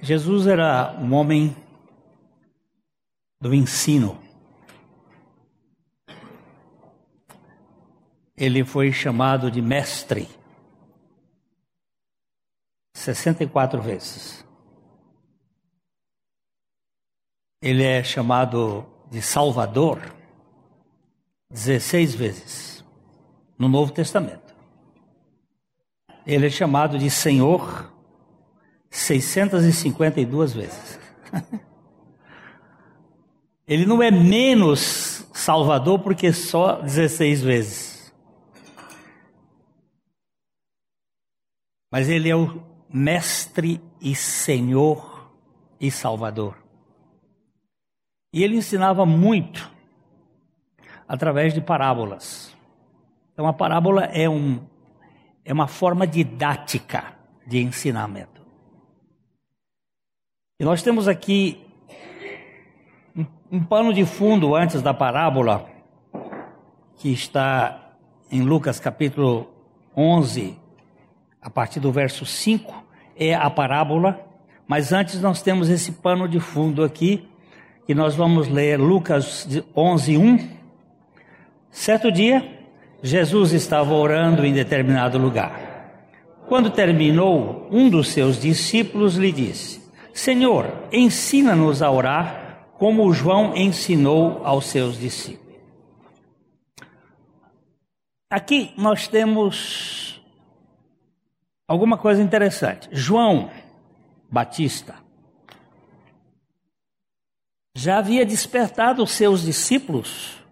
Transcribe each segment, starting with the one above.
Jesus era um homem do ensino. Ele foi chamado de mestre 64 vezes. Ele é chamado de Salvador 16 vezes no Novo Testamento. Ele é chamado de Senhor 652 vezes. Ele não é menos Salvador porque só 16 vezes. Mas ele é o Mestre e Senhor e Salvador. E ele ensinava muito através de parábolas. Então a parábola é, um, é uma forma didática de ensinamento. E nós temos aqui um, pano de fundo antes da parábola, que está em Lucas capítulo 11, a partir do verso 5, é a parábola, mas antes nós temos esse pano de fundo aqui, que nós vamos ler Lucas 11, 1. Certo dia, Jesus estava orando em determinado lugar. Quando terminou, um dos seus discípulos lhe disse: Senhor, ensina-nos a orar como João ensinou aos seus discípulos. Aqui nós temos alguma coisa interessante. João Batista já havia despertado os seus discípulos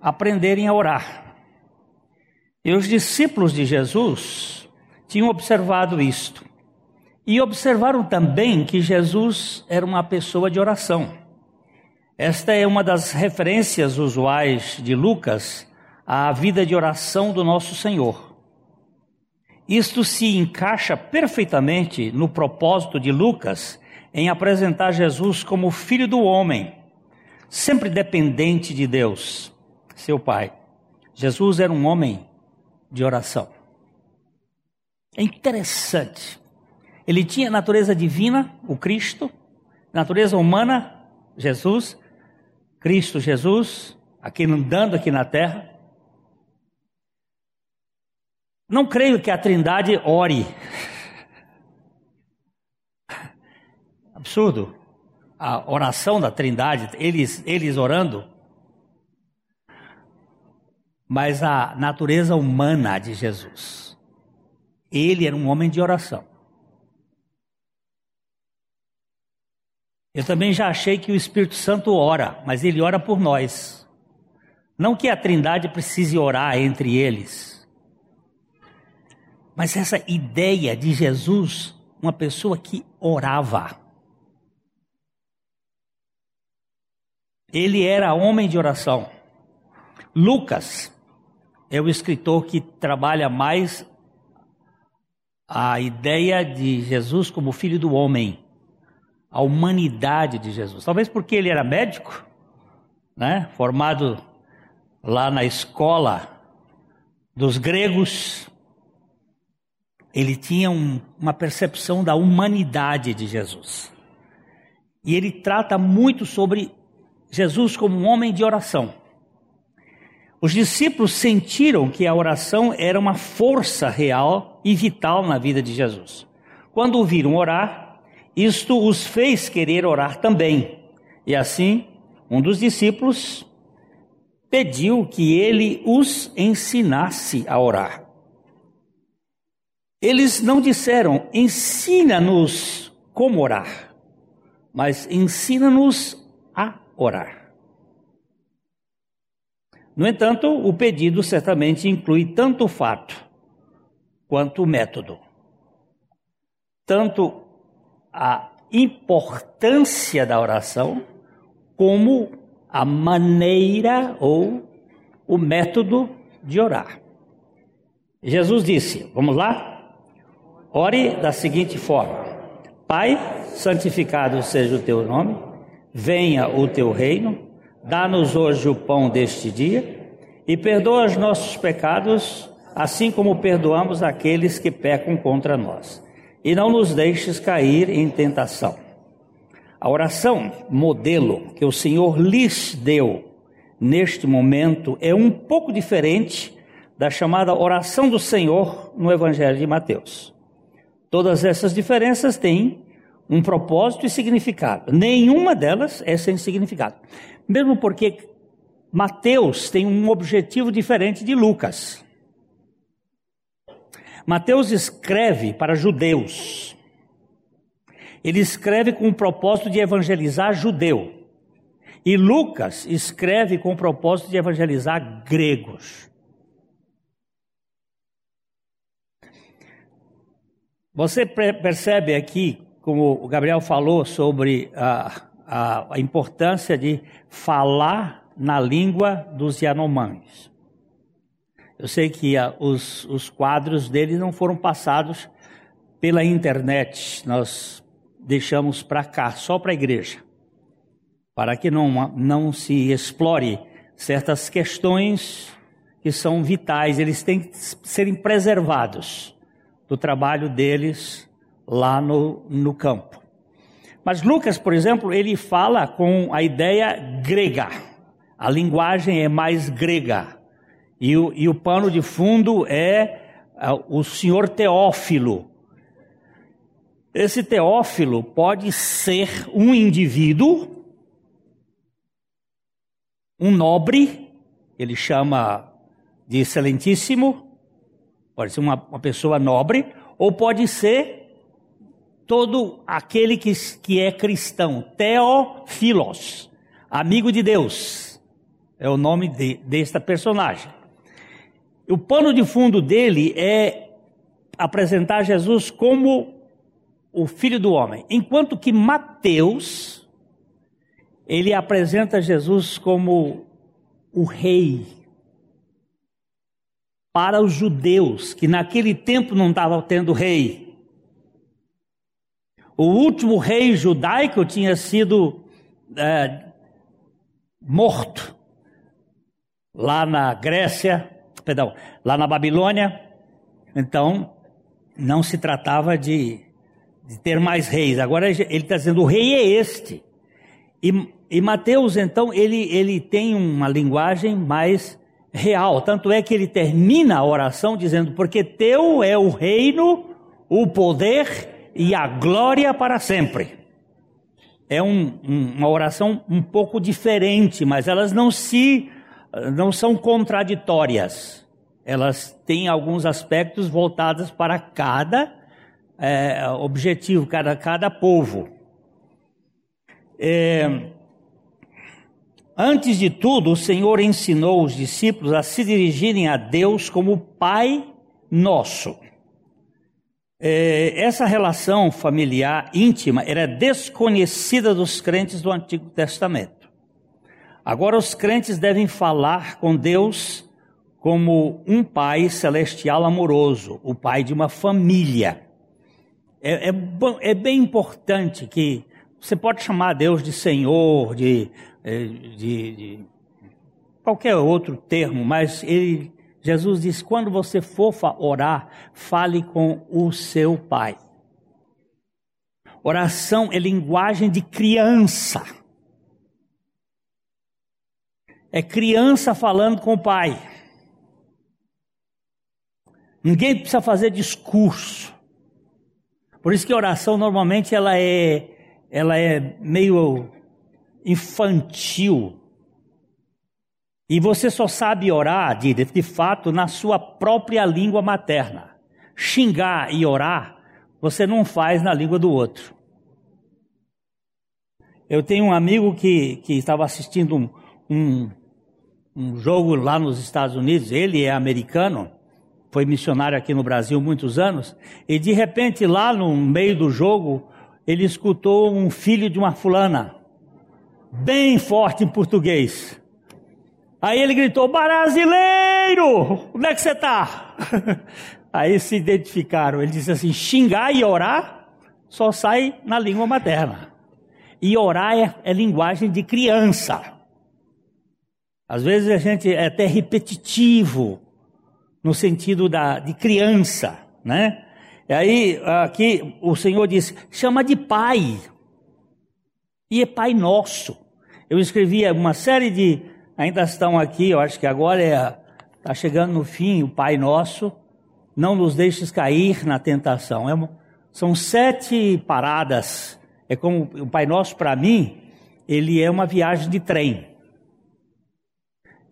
a aprenderem a orar. E os discípulos de Jesus tinham observado isto. E observaram também que Jesus era uma pessoa de oração. Esta é uma das referências usuais de Lucas à vida de oração do nosso Senhor. Isto se encaixa perfeitamente no propósito de Lucas em apresentar Jesus como filho do homem, sempre dependente de Deus, seu Pai. Jesus era um homem de oração. É interessante ele tinha natureza divina, o Cristo, natureza humana, Jesus, Cristo Jesus, aqui andando aqui na terra. Não creio que a Trindade ore. Absurdo. A oração da Trindade, eles, eles orando. Mas a natureza humana de Jesus. Ele era um homem de oração. Eu também já achei que o Espírito Santo ora, mas ele ora por nós. Não que a Trindade precise orar entre eles. Mas essa ideia de Jesus, uma pessoa que orava. Ele era homem de oração. Lucas é o escritor que trabalha mais a ideia de Jesus como filho do homem a humanidade de Jesus. Talvez porque ele era médico, né? formado lá na escola dos gregos, ele tinha um, uma percepção da humanidade de Jesus. E ele trata muito sobre Jesus como um homem de oração. Os discípulos sentiram que a oração era uma força real e vital na vida de Jesus. Quando o viram orar, isto os fez querer orar também. E assim, um dos discípulos pediu que ele os ensinasse a orar. Eles não disseram, ensina-nos como orar, mas ensina-nos a orar. No entanto, o pedido certamente inclui tanto o fato quanto o método. Tanto a importância da oração como a maneira ou o método de orar. Jesus disse: Vamos lá? Ore da seguinte forma: Pai, santificado seja o teu nome, venha o teu reino, dá-nos hoje o pão deste dia e perdoa os nossos pecados, assim como perdoamos aqueles que pecam contra nós e não nos deixes cair em tentação. A oração modelo que o Senhor lhes deu neste momento é um pouco diferente da chamada oração do Senhor no Evangelho de Mateus. Todas essas diferenças têm um propósito e significado. Nenhuma delas é sem significado. Mesmo porque Mateus tem um objetivo diferente de Lucas. Mateus escreve para judeus. Ele escreve com o propósito de evangelizar judeu. E Lucas escreve com o propósito de evangelizar gregos. Você percebe aqui, como o Gabriel falou, sobre a, a, a importância de falar na língua dos Yanomães. Eu sei que a, os, os quadros dele não foram passados pela internet, nós deixamos para cá, só para a igreja, para que não, não se explore certas questões que são vitais, eles têm que serem preservados do trabalho deles lá no, no campo. Mas Lucas, por exemplo, ele fala com a ideia grega. A linguagem é mais grega. E o, e o pano de fundo é o senhor Teófilo. Esse Teófilo pode ser um indivíduo, um nobre, ele chama de excelentíssimo, Pode ser uma, uma pessoa nobre, ou pode ser todo aquele que, que é cristão. Teófilos, amigo de Deus, é o nome de, desta personagem. O pano de fundo dele é apresentar Jesus como o filho do homem, enquanto que Mateus ele apresenta Jesus como o rei para os judeus, que naquele tempo não estavam tendo rei. O último rei judaico tinha sido é, morto lá na Grécia, perdão, lá na Babilônia. Então, não se tratava de, de ter mais reis. Agora ele está dizendo: o rei é este. E, e Mateus, então, ele, ele tem uma linguagem mais real. Tanto é que ele termina a oração dizendo: Porque teu é o reino, o poder e a glória para sempre. É um, um, uma oração um pouco diferente, mas elas não se não são contraditórias. Elas têm alguns aspectos voltados para cada é, objetivo, cada, cada povo. É, Antes de tudo, o Senhor ensinou os discípulos a se dirigirem a Deus como Pai Nosso. É, essa relação familiar íntima era desconhecida dos crentes do Antigo Testamento. Agora, os crentes devem falar com Deus como um Pai celestial amoroso, o Pai de uma família. É, é, é bem importante que você pode chamar Deus de Senhor, de é, de, de qualquer outro termo, mas ele, Jesus diz: quando você for orar, fale com o seu pai. Oração é linguagem de criança. É criança falando com o pai. Ninguém precisa fazer discurso. Por isso que a oração normalmente ela é, ela é meio infantil. E você só sabe orar, de, de fato, na sua própria língua materna. Xingar e orar, você não faz na língua do outro. Eu tenho um amigo que, que estava assistindo um, um, um jogo lá nos Estados Unidos, ele é americano, foi missionário aqui no Brasil muitos anos, e de repente lá no meio do jogo, ele escutou um filho de uma fulana bem forte em português. Aí ele gritou: Brasileiro, onde é que você está? Aí se identificaram. Ele disse assim: xingar e orar só sai na língua materna. E orar é, é linguagem de criança. Às vezes a gente é até repetitivo, no sentido da, de criança, né? E aí, aqui, o Senhor disse: chama de Pai. E é Pai Nosso. Eu escrevi uma série de. Ainda estão aqui, eu acho que agora é. Está chegando no fim, o Pai Nosso. Não nos deixes cair na tentação. É, são sete paradas. É como o Pai Nosso, para mim, ele é uma viagem de trem.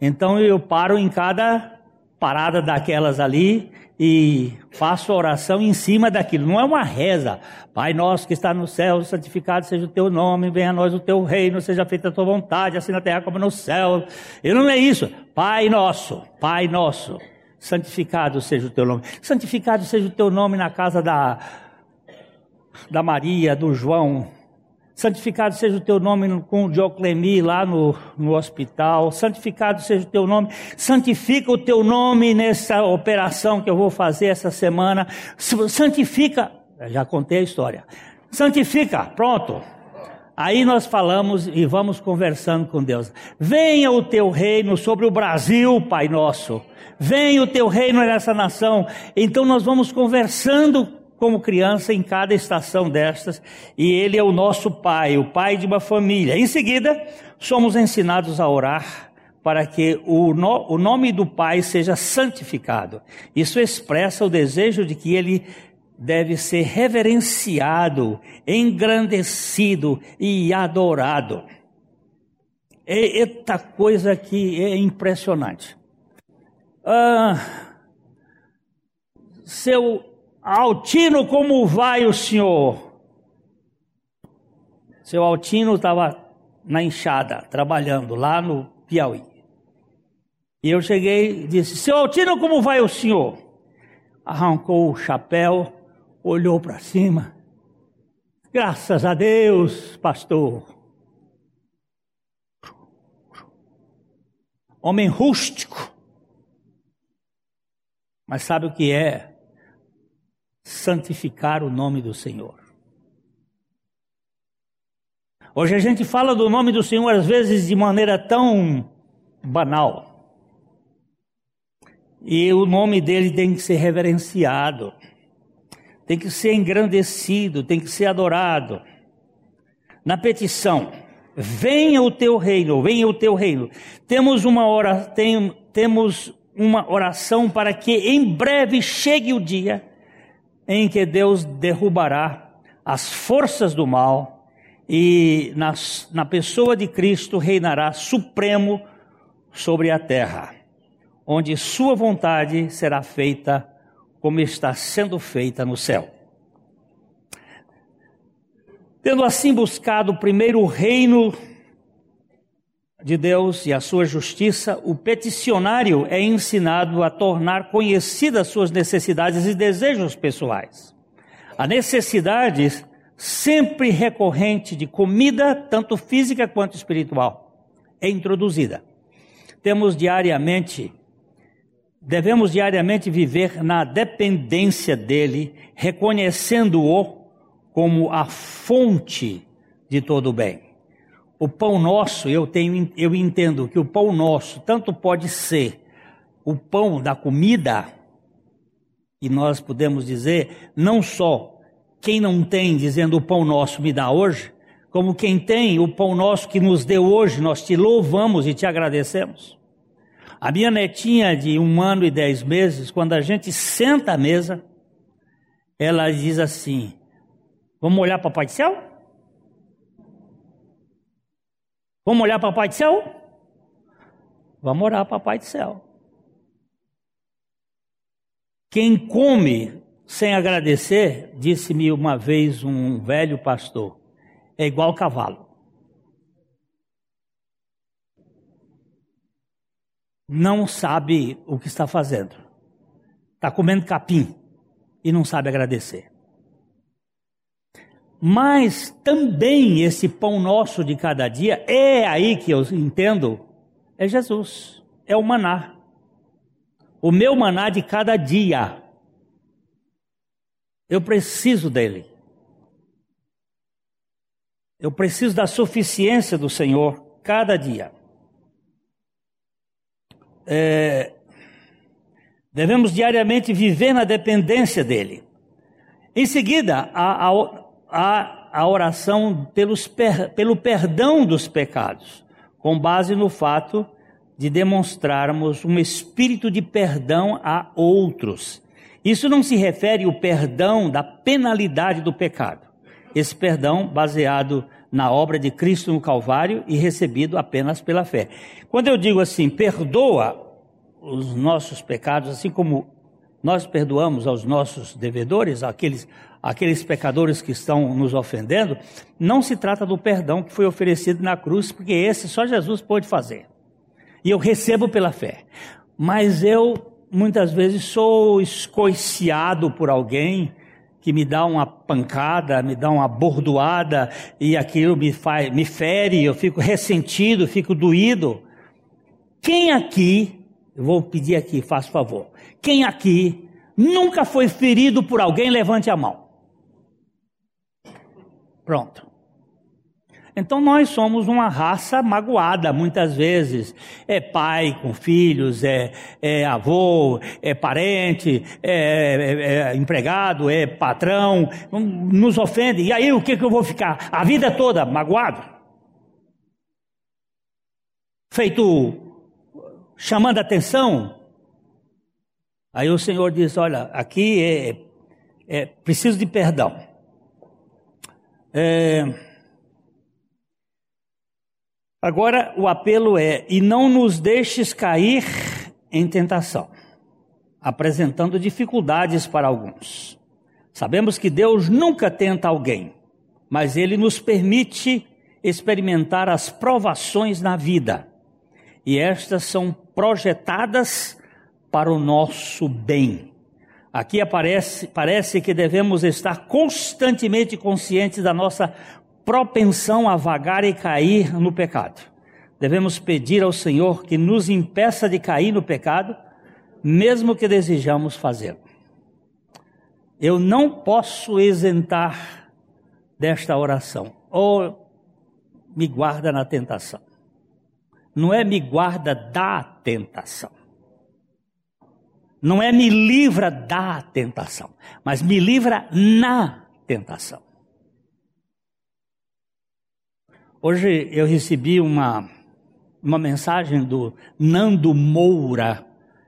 Então eu paro em cada parada daquelas ali e faço oração em cima daquilo. Não é uma reza. Pai nosso que está no céu, santificado seja o teu nome, venha a nós o teu reino, seja feita a tua vontade, assim na terra como no céu. E não é isso. Pai nosso, Pai nosso, santificado seja o teu nome. Santificado seja o teu nome na casa da, da Maria, do João, Santificado seja o teu nome com o Dioclemi lá no, no hospital. Santificado seja o teu nome. Santifica o teu nome nessa operação que eu vou fazer essa semana. Santifica. Já contei a história. Santifica. Pronto. Aí nós falamos e vamos conversando com Deus. Venha o teu reino sobre o Brasil, Pai nosso. Venha o teu reino nessa nação. Então nós vamos conversando como criança em cada estação destas, e Ele é o nosso Pai, o Pai de uma família. Em seguida, somos ensinados a orar para que o, no, o nome do Pai seja santificado. Isso expressa o desejo de que Ele deve ser reverenciado, engrandecido e adorado. Eita coisa que é impressionante. Ah, seu Altino, como vai o senhor? Seu Altino estava na enxada, trabalhando lá no Piauí. E eu cheguei e disse: Seu Altino, como vai o senhor? Arrancou o chapéu, olhou para cima. Graças a Deus, pastor. Homem rústico. Mas sabe o que é? Santificar o nome do Senhor. Hoje a gente fala do nome do Senhor às vezes de maneira tão banal. E o nome dele tem que ser reverenciado, tem que ser engrandecido, tem que ser adorado. Na petição, venha o teu reino, venha o teu reino. Temos uma hora, tem, temos uma oração para que em breve chegue o dia em que Deus derrubará as forças do mal e nas, na pessoa de Cristo reinará supremo sobre a terra, onde sua vontade será feita como está sendo feita no céu. Tendo assim buscado primeiro o reino de Deus e a sua justiça, o peticionário é ensinado a tornar conhecidas suas necessidades e desejos pessoais. A necessidade sempre recorrente de comida, tanto física quanto espiritual, é introduzida. Temos diariamente, devemos diariamente viver na dependência dele, reconhecendo-o como a fonte de todo o bem. O pão nosso, eu tenho, eu entendo que o pão nosso tanto pode ser o pão da comida, e nós podemos dizer, não só quem não tem dizendo o pão nosso me dá hoje, como quem tem o pão nosso que nos deu hoje, nós te louvamos e te agradecemos. A minha netinha de um ano e dez meses, quando a gente senta à mesa, ela diz assim: Vamos olhar para o Pai do Céu? Vamos olhar para o Pai do Céu? Vamos orar para o Pai do Céu. Quem come sem agradecer, disse-me uma vez um velho pastor, é igual cavalo. Não sabe o que está fazendo. Está comendo capim e não sabe agradecer. Mas também esse pão nosso de cada dia, é aí que eu entendo, é Jesus, é o maná. O meu maná de cada dia. Eu preciso dele. Eu preciso da suficiência do Senhor cada dia. É, devemos diariamente viver na dependência dele. Em seguida, a, a, a oração pelos, pelo perdão dos pecados, com base no fato de demonstrarmos um espírito de perdão a outros. Isso não se refere ao perdão da penalidade do pecado. Esse perdão baseado na obra de Cristo no Calvário e recebido apenas pela fé. Quando eu digo assim, perdoa os nossos pecados, assim como nós perdoamos aos nossos devedores, aqueles, aqueles pecadores que estão nos ofendendo, não se trata do perdão que foi oferecido na cruz, porque esse só Jesus pode fazer. E eu recebo pela fé. Mas eu muitas vezes sou escoiciado por alguém que me dá uma pancada, me dá uma bordoada e aquilo me faz, me fere, eu fico ressentido, fico doído. Quem aqui, eu vou pedir aqui, faz favor. Quem aqui nunca foi ferido por alguém, levante a mão. Pronto. Então nós somos uma raça magoada muitas vezes. É pai com filhos, é, é avô, é parente, é, é, é, empregado, é patrão, nos ofende. E aí o que, que eu vou ficar? A vida toda magoado? Feito chamando atenção? Aí o Senhor diz: Olha, aqui é, é preciso de perdão. É, Agora o apelo é: e não nos deixes cair em tentação, apresentando dificuldades para alguns. Sabemos que Deus nunca tenta alguém, mas Ele nos permite experimentar as provações na vida, e estas são projetadas para o nosso bem. Aqui aparece, parece que devemos estar constantemente conscientes da nossa propensão a vagar e cair no pecado. Devemos pedir ao Senhor que nos impeça de cair no pecado, mesmo que desejamos fazê-lo. Eu não posso isentar desta oração. Ou me guarda na tentação. Não é me guarda da tentação. Não é me livra da tentação, mas me livra na tentação. Hoje eu recebi uma, uma mensagem do Nando Moura,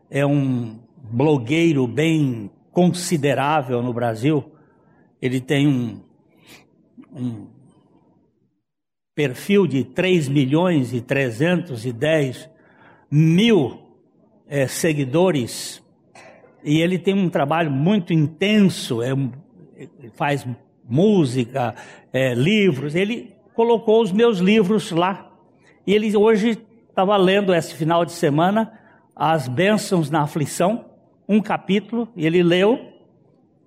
é um blogueiro bem considerável no Brasil. Ele tem um, um perfil de 3 milhões e 310 mil é, seguidores e ele tem um trabalho muito intenso, é, faz música, é, livros. Ele colocou os meus livros lá. E ele hoje estava lendo esse final de semana as bênçãos na aflição, um capítulo, e ele leu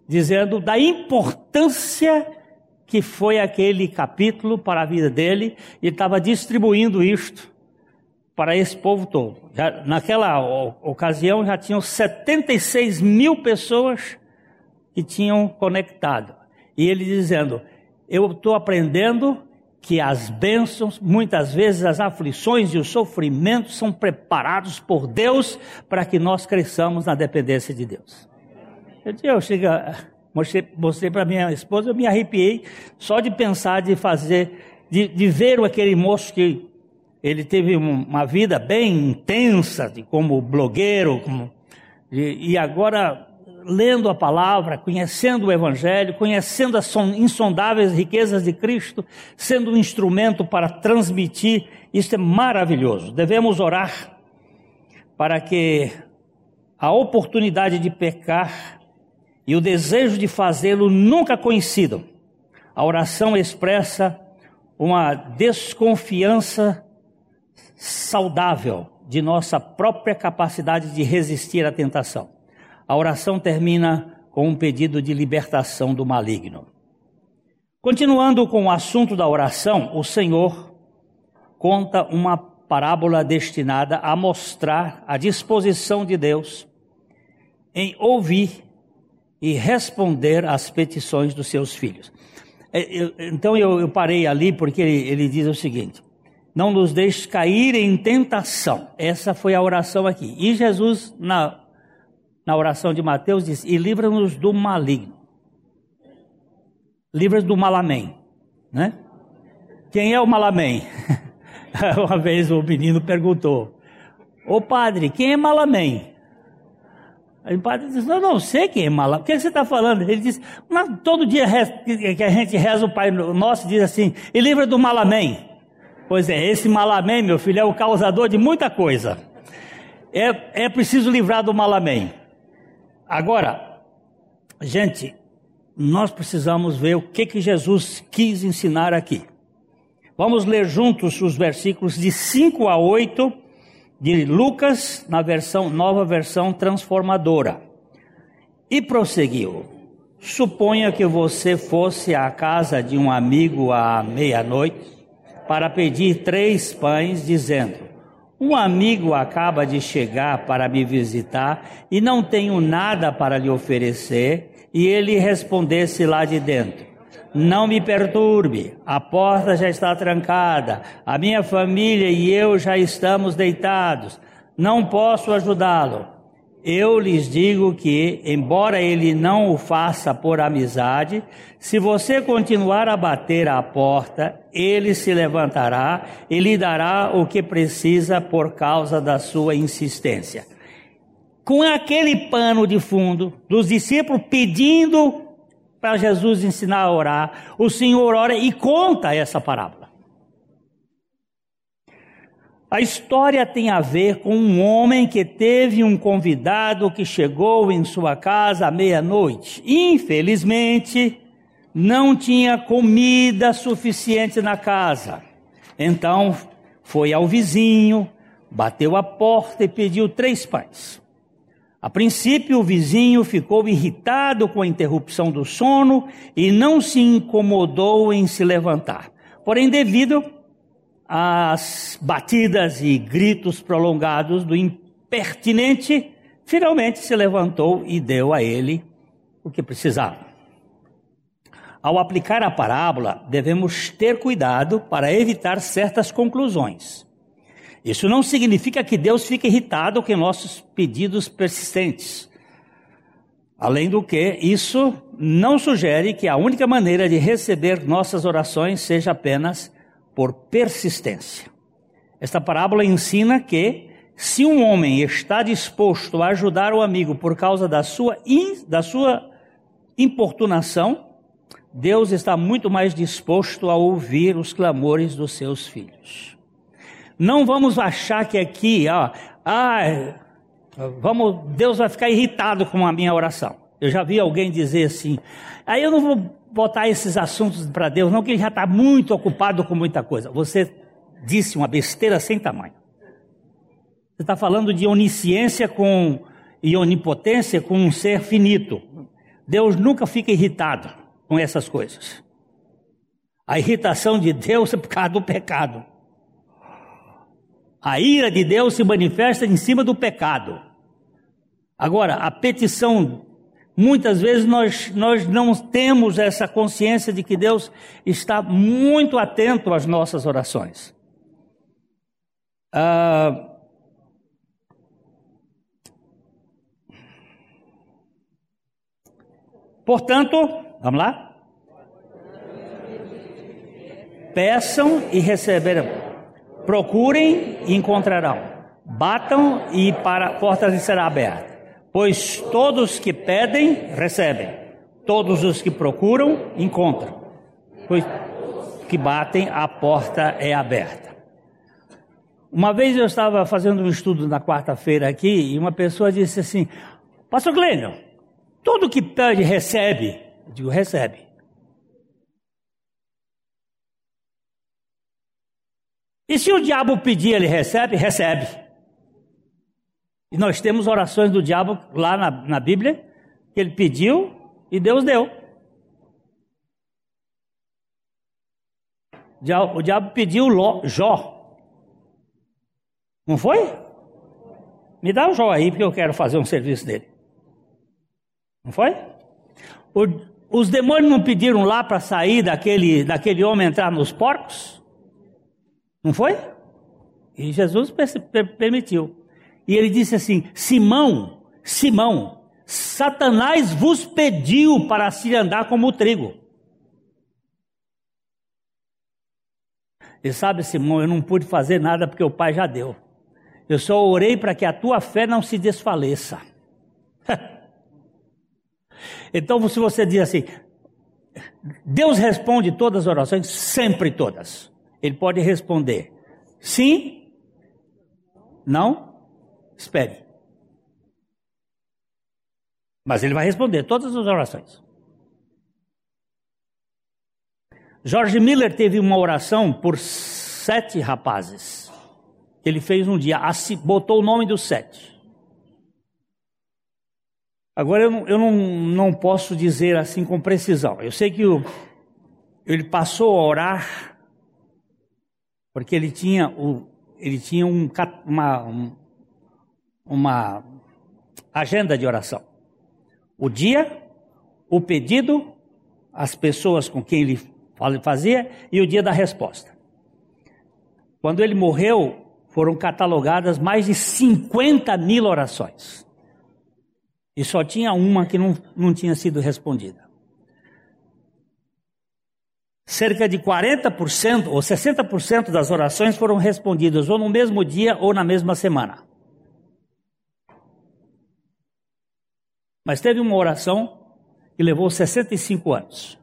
dizendo da importância que foi aquele capítulo para a vida dele, e estava distribuindo isto para esse povo todo. Já, naquela ocasião já tinham 76 mil pessoas que tinham conectado. E ele dizendo: Eu estou aprendendo que as bênçãos, muitas vezes as aflições e os sofrimentos são preparados por Deus para que nós cresçamos na dependência de Deus. Eu, eu chega, mostrei, mostrei para minha esposa, eu me arrepiei só de pensar de fazer, de, de ver aquele moço que ele teve uma vida bem intensa, de, como blogueiro, como, e, e agora lendo a palavra, conhecendo o Evangelho, conhecendo as insondáveis riquezas de Cristo, sendo um instrumento para transmitir, isso é maravilhoso. Devemos orar para que a oportunidade de pecar e o desejo de fazê-lo nunca coincidam. A oração expressa uma desconfiança saudável de nossa própria capacidade de resistir à tentação. A oração termina com um pedido de libertação do maligno. Continuando com o assunto da oração, o Senhor conta uma parábola destinada a mostrar a disposição de Deus em ouvir e responder às petições dos seus filhos. É, então eu, parei ali porque ele, ele diz o seguinte: não nos deixes cair em tentação. Essa foi a oração aqui. E Jesus, na na oração de Mateus, diz: E livra-nos do maligno. livros do Malamém, né? Quem é o Malamém? Uma vez o menino perguntou: Ô padre, quem é Malamém? Aí o padre disse: Eu não sei quem é Malamém. O que você está falando? Ele disse: Todo dia que a gente reza o Pai Nosso, diz assim: E livra do Malamém. Pois é, esse Malamém, meu filho, é o causador de muita coisa. É, é preciso livrar do Malamém. Agora, gente, nós precisamos ver o que, que Jesus quis ensinar aqui. Vamos ler juntos os versículos de 5 a 8 de Lucas, na versão, nova versão transformadora. E prosseguiu: Suponha que você fosse à casa de um amigo à meia-noite para pedir três pães, dizendo: Um amigo acaba de chegar para me visitar e não tenho nada para lhe oferecer. E ele respondesse lá de dentro: não me perturbe, a porta já está trancada, a minha família e eu já estamos deitados, não posso ajudá-lo. Eu lhes digo que, embora ele não o faça por amizade, se você continuar a bater à porta, ele se levantará e lhe dará o que precisa por causa da sua insistência. Com aquele pano de fundo dos discípulos pedindo para Jesus ensinar a orar, o Senhor ora e conta essa parábola. A história tem a ver com um homem que teve um convidado que chegou em sua casa à meia-noite. Infelizmente, não tinha comida suficiente na casa. Então, foi ao vizinho, bateu a porta e pediu três pães. A princípio, o vizinho ficou irritado com a interrupção do sono e não se incomodou em se levantar. Porém, devido às batidas e gritos prolongados do impertinente, finalmente se levantou e deu a ele o que precisava. Ao aplicar a parábola, devemos ter cuidado para evitar certas conclusões. Isso não significa que Deus fique irritado com nossos pedidos persistentes. Além do que, isso não sugere que a única maneira de receber nossas orações seja apenas por persistência. Esta parábola ensina que, se um homem está disposto a ajudar o amigo por causa da sua, in, da sua importunação, Deus está muito mais disposto a ouvir os clamores dos seus filhos. Não vamos achar que aqui, ó, vamos, Deus vai ficar irritado com a minha oração. Eu já vi alguém dizer assim, aí eu não vou botar esses assuntos para Deus, não, que ele já está muito ocupado com muita coisa. Você disse uma besteira sem tamanho. Você está falando de onisciência com, e onipotência com um ser finito. Deus nunca fica irritado com essas coisas. A irritação de Deus é por causa do pecado. A ira de Deus se manifesta em cima do pecado. Agora, a petição, muitas vezes nós, nós não temos essa consciência de que Deus está muito atento às nossas orações. Ah, portanto, vamos lá? Peçam e receberão. Procurem e encontrarão. Batam e para a porta será aberta. Pois todos que pedem, recebem. Todos os que procuram, encontram. Pois que batem, a porta é aberta. Uma vez eu estava fazendo um estudo na quarta-feira aqui e uma pessoa disse assim: Pastor Glênio, tudo que pede recebe. Eu digo, recebe. E se o diabo pedir, ele recebe? Recebe. E nós temos orações do diabo lá na, na Bíblia, que ele pediu e Deus deu. O diabo pediu Jó. Não foi? Me dá o Jó aí, porque eu quero fazer um serviço dele. Não foi? O, os demônios não pediram lá para sair daquele, daquele homem entrar nos porcos? Não foi? E Jesus permitiu. E ele disse assim: Simão, Simão, Satanás vos pediu para se andar como trigo. E sabe, Simão, eu não pude fazer nada porque o Pai já deu. Eu só orei para que a tua fé não se desfaleça. então, se você diz assim, Deus responde todas as orações, sempre todas. Ele pode responder sim, não, espere. Mas ele vai responder todas as orações. George Miller teve uma oração por sete rapazes. Ele fez um dia, botou o nome dos sete. Agora eu, não, eu não, não posso dizer assim com precisão. Eu sei que o, ele passou a orar porque ele tinha, o, ele tinha um, uma, um, uma agenda de oração. O dia, o pedido, as pessoas com quem ele fazia e o dia da resposta. Quando ele morreu, foram catalogadas mais de 50 mil orações. E só tinha uma que não, não tinha sido respondida. Cerca de 40% ou 60% das orações foram respondidas ou no mesmo dia ou na mesma semana. Mas teve uma oração que levou 65 anos.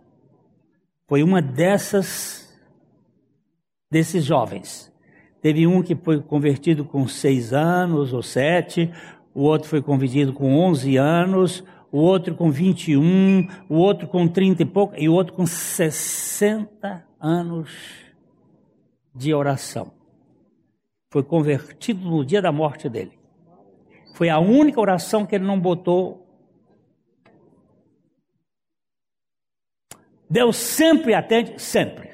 Foi uma dessas desses jovens. Teve um que foi convertido com seis anos ou sete, o outro foi convertido com 11 anos, o outro com 21, o outro com 30 e pouco, e o outro com 60 anos de oração. Foi convertido no dia da morte dele. Foi a única oração que ele não botou. Deus sempre atende, sempre.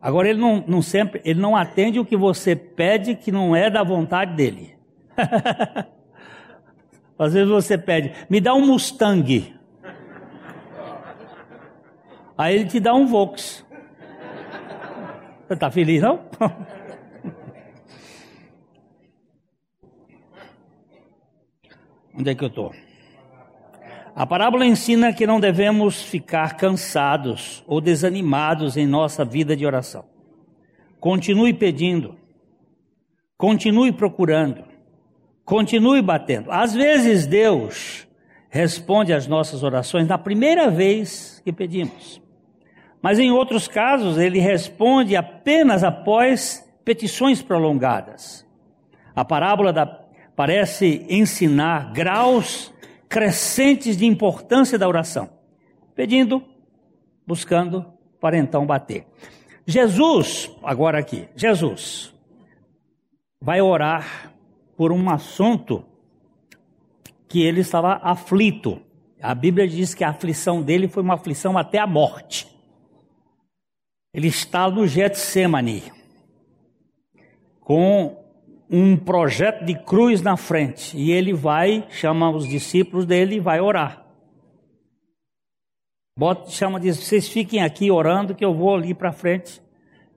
Agora ele não, não sempre, ele não atende o que você pede que não é da vontade dele. Às vezes você pede, me dá um Mustang. Aí ele te dá um Vox. Você está feliz, não? Onde é que eu estou? A parábola ensina que não devemos ficar cansados ou desanimados em nossa vida de oração. Continue pedindo, continue procurando, Continue batendo. Às vezes Deus responde às nossas orações na primeira vez que pedimos. Mas em outros casos, ele responde apenas após petições prolongadas. A parábola da, parece ensinar graus crescentes de importância da oração. Pedindo, buscando, para então bater. Jesus, agora aqui, Jesus vai orar por um assunto que ele estava aflito. A Bíblia diz que a aflição dele foi uma aflição até a morte. Ele está no Getsemane, com um projeto de cruz na frente, e ele vai, chama os discípulos dele e vai orar. Bota, chama, diz, vocês fiquem aqui orando que eu vou ali para frente,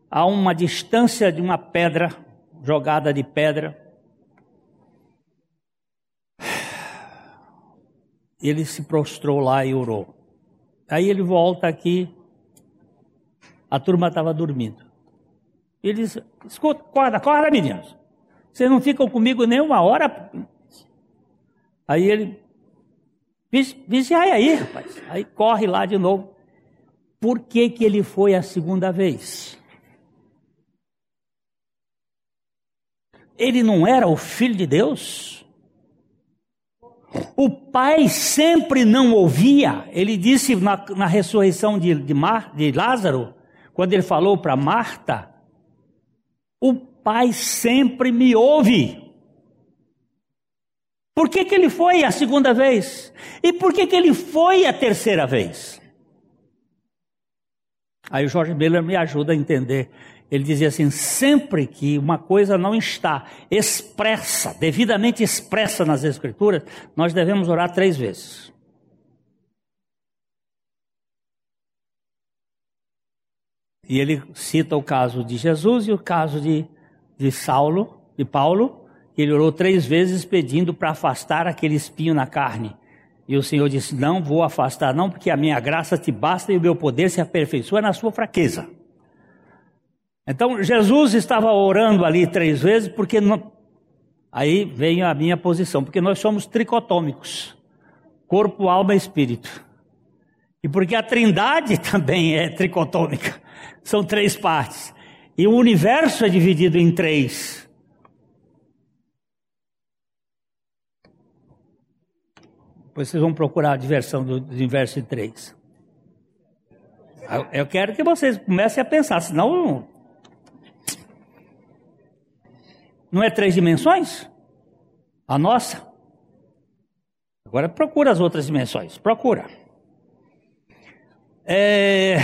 a uma distância de uma pedra, jogada de pedra, ele se prostrou lá e orou. Aí ele volta aqui, a turma estava dormindo. Ele disse: Escuta, acorda, acorda, meninos. Vocês não ficam comigo nem uma hora. Aí ele vigiai aí, rapaz. Aí corre lá de novo. Por que, que ele foi a segunda vez? Ele não era o filho de Deus? O pai sempre não ouvia. Ele disse na, na ressurreição de, de, Mar, de Lázaro, quando ele falou para Marta: O pai sempre me ouve. Por que, que ele foi a segunda vez? E por que, que ele foi a terceira vez? Aí o Jorge Miller me ajuda a entender ele dizia assim: sempre que uma coisa não está expressa, devidamente expressa nas Escrituras, nós devemos orar três vezes. E ele cita o caso de Jesus e o caso de, de Saulo, de Paulo, ele orou três vezes pedindo para afastar aquele espinho na carne. E o Senhor disse: Não vou afastar, não, porque a minha graça te basta e o meu poder se aperfeiçoa na sua fraqueza. Então Jesus estava orando ali três vezes, porque não... aí vem a minha posição, porque nós somos tricotômicos corpo, alma e espírito. E porque a trindade também é tricotômica, são três partes. E o universo é dividido em três. Depois vocês vão procurar a diversão do, do universo em três. Eu quero que vocês comecem a pensar, senão. Não é três dimensões? A nossa? Agora procura as outras dimensões. Procura. É...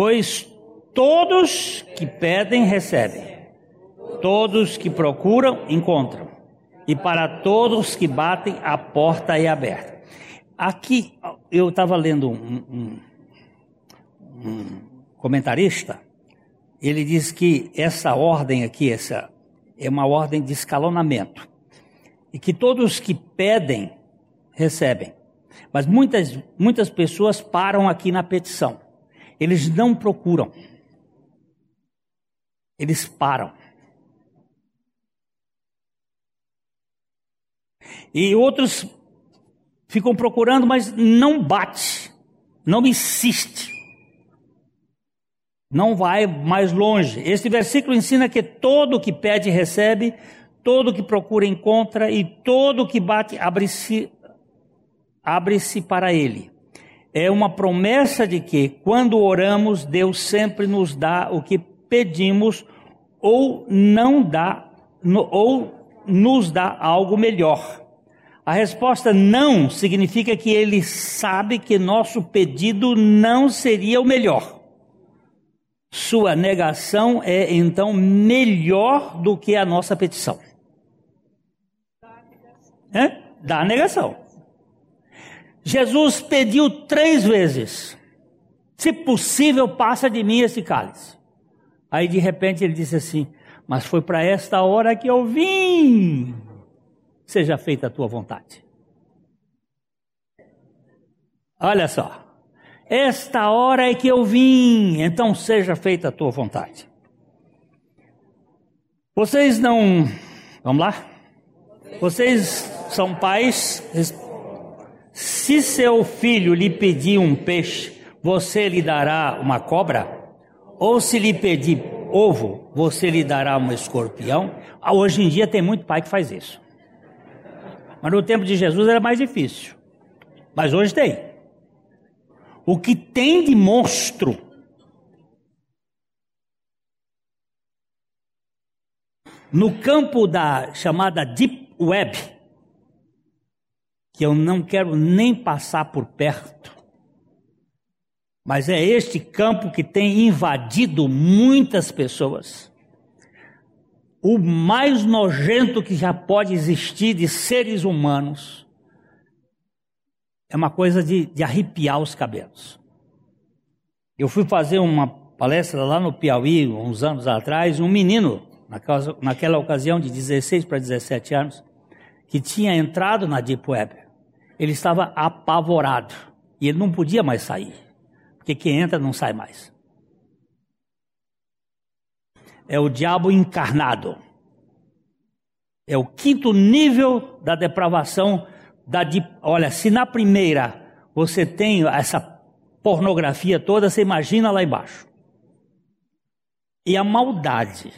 Pois todos que pedem, recebem. Todos que procuram, encontram. E para todos que batem, a porta é aberta. Aqui, eu estava lendo um, um, um comentarista, ele diz que essa ordem aqui, essa é uma ordem de escalonamento. E que todos que pedem, recebem. Mas muitas, muitas pessoas param aqui na petição. Eles não procuram. Eles param. E outros ficam procurando, mas não bate, não insiste não vai mais longe. Este versículo ensina que todo que pede recebe, todo que procura encontra e todo que bate abre-se abre-se para ele. É uma promessa de que quando oramos, Deus sempre nos dá o que pedimos ou não dá ou nos dá algo melhor. A resposta não significa que ele sabe que nosso pedido não seria o melhor. Sua negação é então melhor do que a nossa petição. Da negação. Jesus pediu três vezes: se possível, passa de mim esse cálice. Aí de repente ele disse assim: Mas foi para esta hora que eu vim. Seja feita a tua vontade. Olha só. Esta hora é que eu vim, então seja feita a tua vontade. Vocês não. Vamos lá? Vocês são pais. Se seu filho lhe pedir um peixe, você lhe dará uma cobra? Ou se lhe pedir ovo, você lhe dará um escorpião? Ah, hoje em dia tem muito pai que faz isso. Mas no tempo de Jesus era mais difícil. Mas hoje tem o que tem de monstro. No campo da chamada Deep Web, que eu não quero nem passar por perto, mas é este campo que tem invadido muitas pessoas. O mais nojento que já pode existir de seres humanos é uma coisa de, de arrepiar os cabelos. Eu fui fazer uma palestra lá no Piauí, uns anos atrás, um menino, naquela, naquela ocasião de 16 para 17 anos, que tinha entrado na Deep Web. Ele estava apavorado e ele não podia mais sair, porque quem entra não sai mais. É o diabo encarnado. É o quinto nível da depravação da olha, se na primeira você tem essa pornografia toda, você imagina lá embaixo. E a maldade.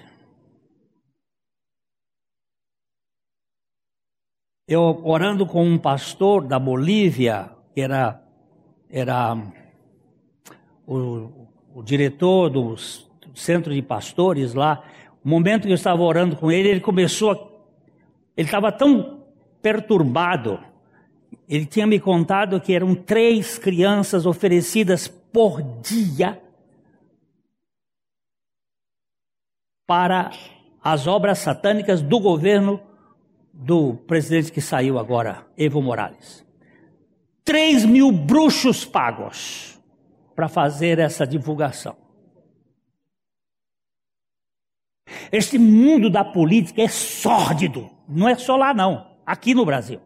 Eu orando com um pastor da Bolívia, que era, era o, o diretor do, do centro de pastores lá, o momento que eu estava orando com ele, ele começou a, ele estava tão perturbado ele tinha me contado que eram três crianças oferecidas por dia para as obras satânicas do governo do presidente que saiu agora, Evo Morales. Três mil bruxos pagos para fazer essa divulgação. Este mundo da política é sórdido, não é só lá não, aqui no Brasil.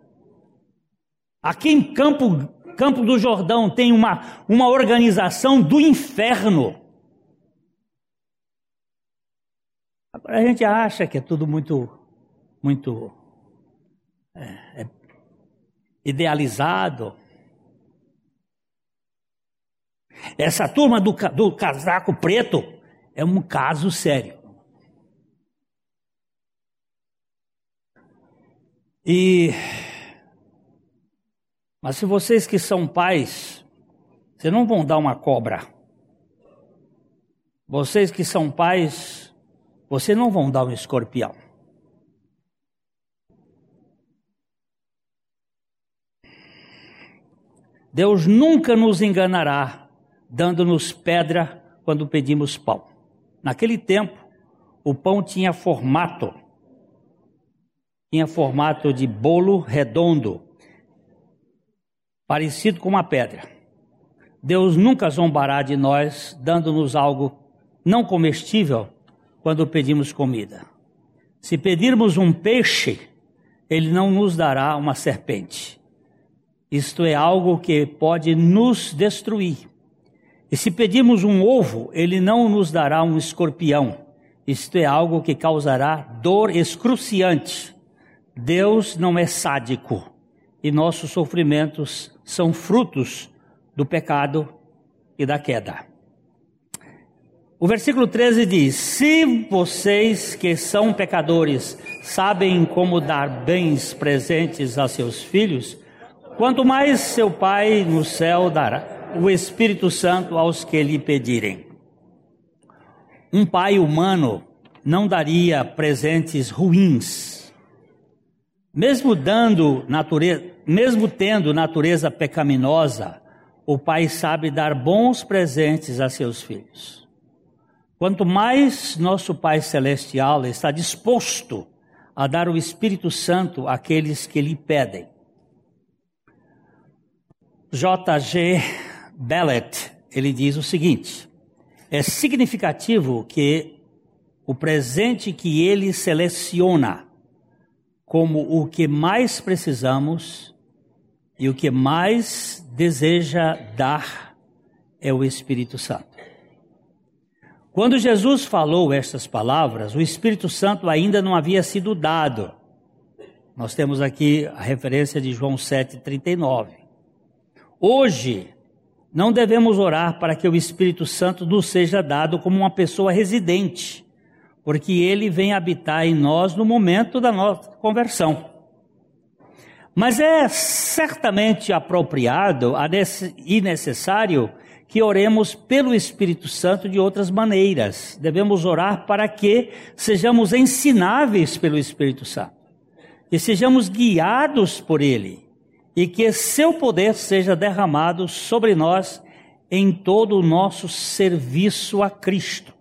Aqui em Campo Campo do Jordão tem uma, uma organização do inferno. Agora a gente acha que é tudo muito, muito é, é idealizado. Essa turma do, do casaco preto é um caso sério. E mas se vocês que são pais, vocês não vão dar uma cobra. Vocês que são pais, vocês não vão dar um escorpião. Deus nunca nos enganará, dando-nos pedra quando pedimos pão. Naquele tempo, o pão tinha formato, tinha formato de bolo redondo, parecido com uma pedra. Deus nunca zombará de nós, dando-nos algo não comestível quando pedimos comida. Se pedirmos um peixe, ele não nos dará uma serpente. Isto é algo que pode nos destruir. E se pedirmos um ovo, ele não nos dará um escorpião. Isto é algo que causará dor excruciante. Deus não é sádico e nossos sofrimentos são frutos do pecado e da queda. O versículo 13 diz: Se vocês que são pecadores sabem como dar bens presentes a seus filhos, quanto mais seu Pai no céu dará o Espírito Santo aos que lhe pedirem. Um pai humano não daria presentes ruins, mesmo dando natureza, mesmo tendo natureza pecaminosa, o pai sabe dar bons presentes a seus filhos. Quanto mais nosso Pai Celestial está disposto a dar o Espírito Santo àqueles que lhe pedem. J.G. Bellet, ele diz o seguinte: é significativo que o presente que ele seleciona como o que mais precisamos e o que mais deseja dar é o Espírito Santo. Quando Jesus falou estas palavras, o Espírito Santo ainda não havia sido dado. Nós temos aqui a referência de João 7,39. Hoje, não devemos orar para que o Espírito Santo nos seja dado como uma pessoa residente, porque ele vem habitar em nós no momento da nossa conversão. Mas é certamente apropriado e necessário que oremos pelo Espírito Santo de outras maneiras. Devemos orar para que sejamos ensináveis pelo Espírito Santo, que sejamos guiados por Ele e que seu poder seja derramado sobre nós em todo o nosso serviço a Cristo.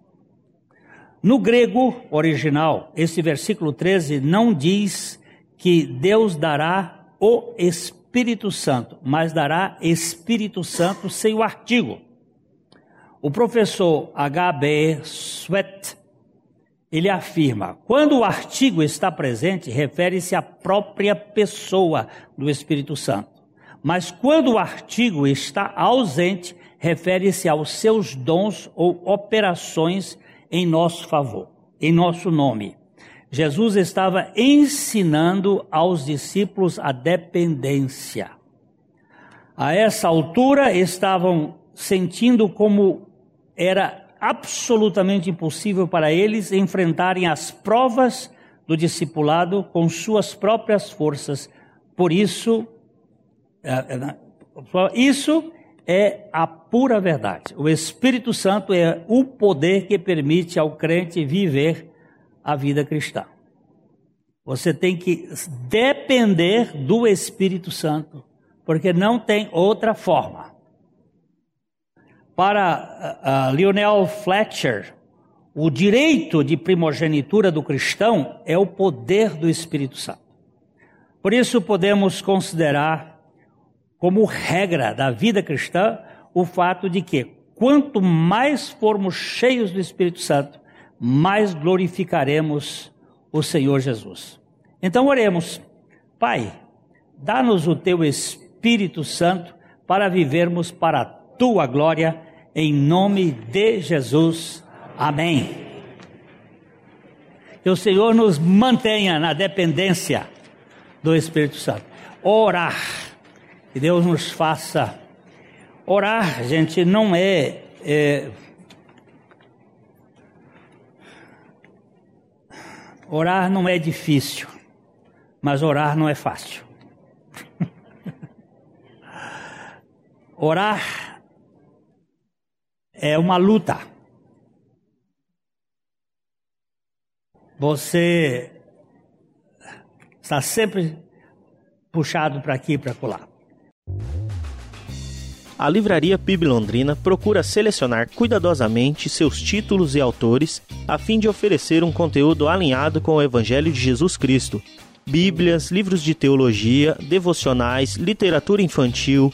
No grego original, esse versículo 13 não diz que Deus dará o Espírito Santo, mas dará Espírito Santo sem o artigo. O professor H.B. Sweat, ele afirma, quando o artigo está presente, refere-se à própria pessoa do Espírito Santo. Mas quando o artigo está ausente, refere-se aos seus dons ou operações em nosso favor, em nosso nome. Jesus estava ensinando aos discípulos a dependência. A essa altura estavam sentindo como era absolutamente impossível para eles enfrentarem as provas do discipulado com suas próprias forças. Por isso, é, é, isso é a pura verdade. O Espírito Santo é o poder que permite ao crente viver a vida cristã. Você tem que depender do Espírito Santo, porque não tem outra forma. Para uh, Lionel Fletcher, o direito de primogenitura do cristão é o poder do Espírito Santo. Por isso, podemos considerar como regra da vida cristã o fato de que quanto mais formos cheios do Espírito Santo, mais glorificaremos o Senhor Jesus. Então oremos. Pai, dá-nos o teu Espírito Santo para vivermos para a tua glória, em nome de Jesus. Amém. Que o Senhor nos mantenha na dependência do Espírito Santo. Orar. Que Deus nos faça. Orar, gente, não é, é Orar não é difícil, mas orar não é fácil. orar é uma luta. Você está sempre puxado para aqui e para lá. A Livraria PIB Londrina procura selecionar cuidadosamente seus títulos e autores a fim de oferecer um conteúdo alinhado com o Evangelho de Jesus Cristo. Bíblias, livros de teologia, devocionais, literatura infantil,